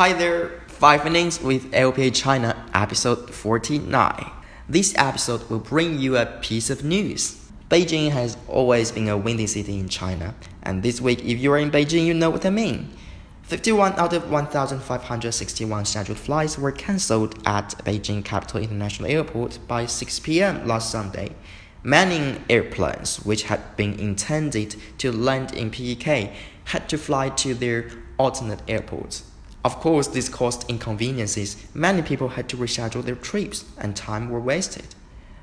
Hi there, 5 Minutes with AOPA China, episode 49. This episode will bring you a piece of news. Beijing has always been a windy city in China, and this week, if you are in Beijing, you know what I mean. 51 out of 1,561 scheduled flights were cancelled at Beijing Capital International Airport by 6 pm last Sunday. Many airplanes, which had been intended to land in PEK, had to fly to their alternate airports. Of course, this caused inconveniences. Many people had to reschedule their trips and time were wasted.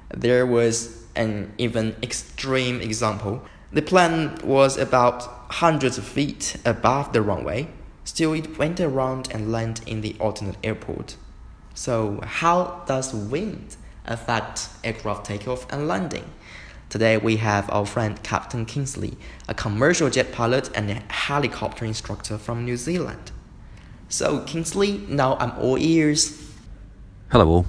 There was an even extreme example. The plane was about hundreds of feet above the runway. Still, it went around and landed in the alternate airport. So, how does wind affect aircraft takeoff and landing? Today, we have our friend Captain Kingsley, a commercial jet pilot and a helicopter instructor from New Zealand. So, Kingsley, now I'm all ears. Hello, all.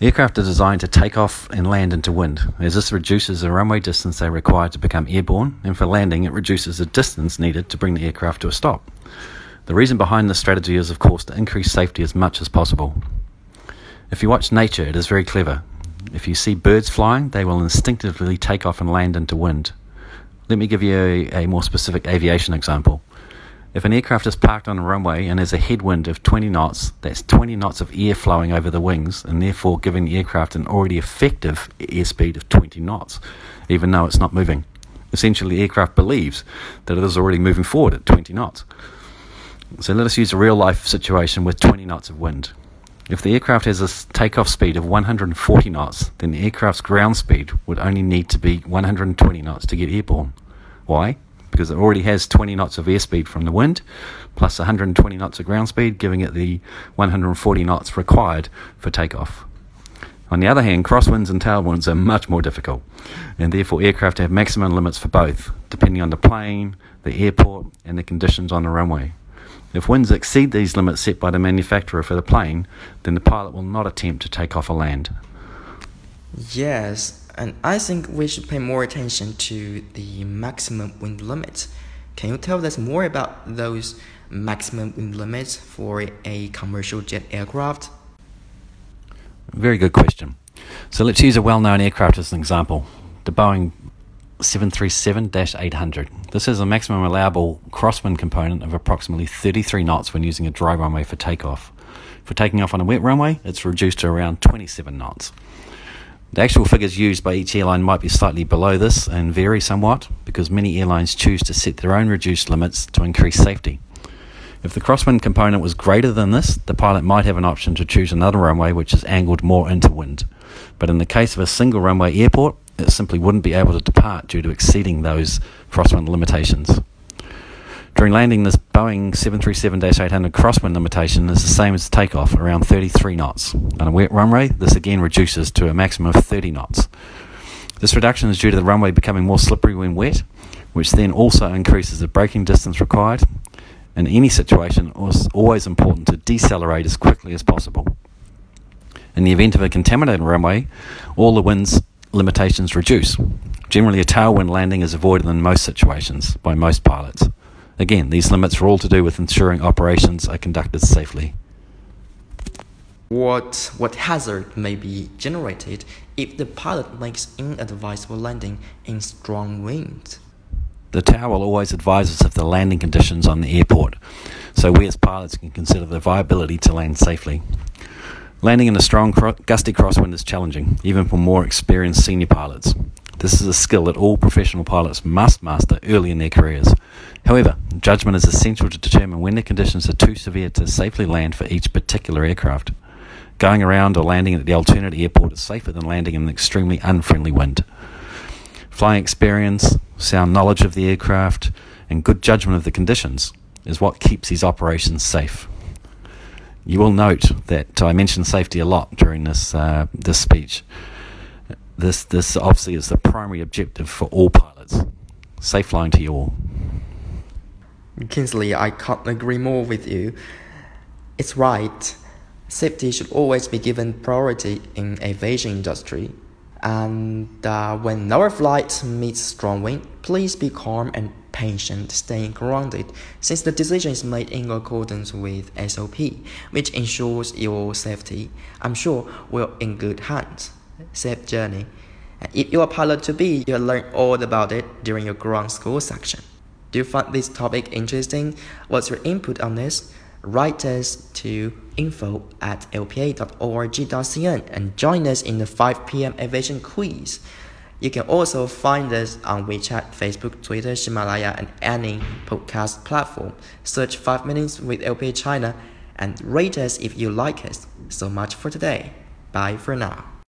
Aircraft are designed to take off and land into wind, as this reduces the runway distance they require to become airborne, and for landing, it reduces the distance needed to bring the aircraft to a stop. The reason behind this strategy is, of course, to increase safety as much as possible. If you watch nature, it is very clever. If you see birds flying, they will instinctively take off and land into wind. Let me give you a, a more specific aviation example. If an aircraft is parked on a runway and there's a headwind of 20 knots, that's 20 knots of air flowing over the wings and therefore giving the aircraft an already effective airspeed of 20 knots, even though it's not moving. Essentially, the aircraft believes that it is already moving forward at 20 knots. So let us use a real life situation with 20 knots of wind. If the aircraft has a takeoff speed of 140 knots, then the aircraft's ground speed would only need to be 120 knots to get airborne. Why? Because it already has 20 knots of airspeed from the wind, plus 120 knots of ground speed, giving it the 140 knots required for takeoff. On the other hand, crosswinds and tailwinds are much more difficult, and therefore aircraft have maximum limits for both, depending on the plane, the airport, and the conditions on the runway. If winds exceed these limits set by the manufacturer for the plane, then the pilot will not attempt to take off or land. Yes, and I think we should pay more attention to the maximum wind limits. Can you tell us more about those maximum wind limits for a commercial jet aircraft? Very good question. So let's use a well known aircraft as an example the Boeing 737 800. This has a maximum allowable crosswind component of approximately 33 knots when using a dry runway for takeoff. For taking off on a wet runway, it's reduced to around 27 knots. The actual figures used by each airline might be slightly below this and vary somewhat because many airlines choose to set their own reduced limits to increase safety. If the crosswind component was greater than this, the pilot might have an option to choose another runway which is angled more into wind. But in the case of a single runway airport, it simply wouldn't be able to depart due to exceeding those crosswind limitations. During landing, this Boeing 737 800 crosswind limitation is the same as takeoff, around 33 knots. On a wet runway, this again reduces to a maximum of 30 knots. This reduction is due to the runway becoming more slippery when wet, which then also increases the braking distance required. In any situation, it is always important to decelerate as quickly as possible. In the event of a contaminated runway, all the winds limitations reduce. Generally, a tailwind landing is avoided in most situations by most pilots. Again, these limits are all to do with ensuring operations are conducted safely. What, what hazard may be generated if the pilot makes inadvisable landing in strong winds? The tower will always advise us of the landing conditions on the airport, so we as pilots can consider the viability to land safely. Landing in a strong, gusty crosswind is challenging, even for more experienced senior pilots. This is a skill that all professional pilots must master early in their careers. However, judgment is essential to determine when the conditions are too severe to safely land for each particular aircraft. Going around or landing at the alternate airport is safer than landing in an extremely unfriendly wind. Flying experience, sound knowledge of the aircraft, and good judgment of the conditions is what keeps these operations safe. You will note that I mentioned safety a lot during this uh, this speech. This this obviously is the primary objective for all pilots. Safe flying to you all. Kingsley, I can't agree more with you. It's right. Safety should always be given priority in aviation industry. And uh, when our flight meets strong wind, please be calm and patient, staying grounded, since the decision is made in accordance with SOP, which ensures your safety. I'm sure we're in good hands. Safe journey. If you're a pilot to be, you'll learn all about it during your ground school section. Do you find this topic interesting? What's your input on this? Write us to info at aopa.org.cn and join us in the 5 p.m. aviation quiz. You can also find us on WeChat, Facebook, Twitter, Himalaya, and any podcast platform. Search 5 Minutes with AOPA China and rate us if you like us. So much for today. Bye for now.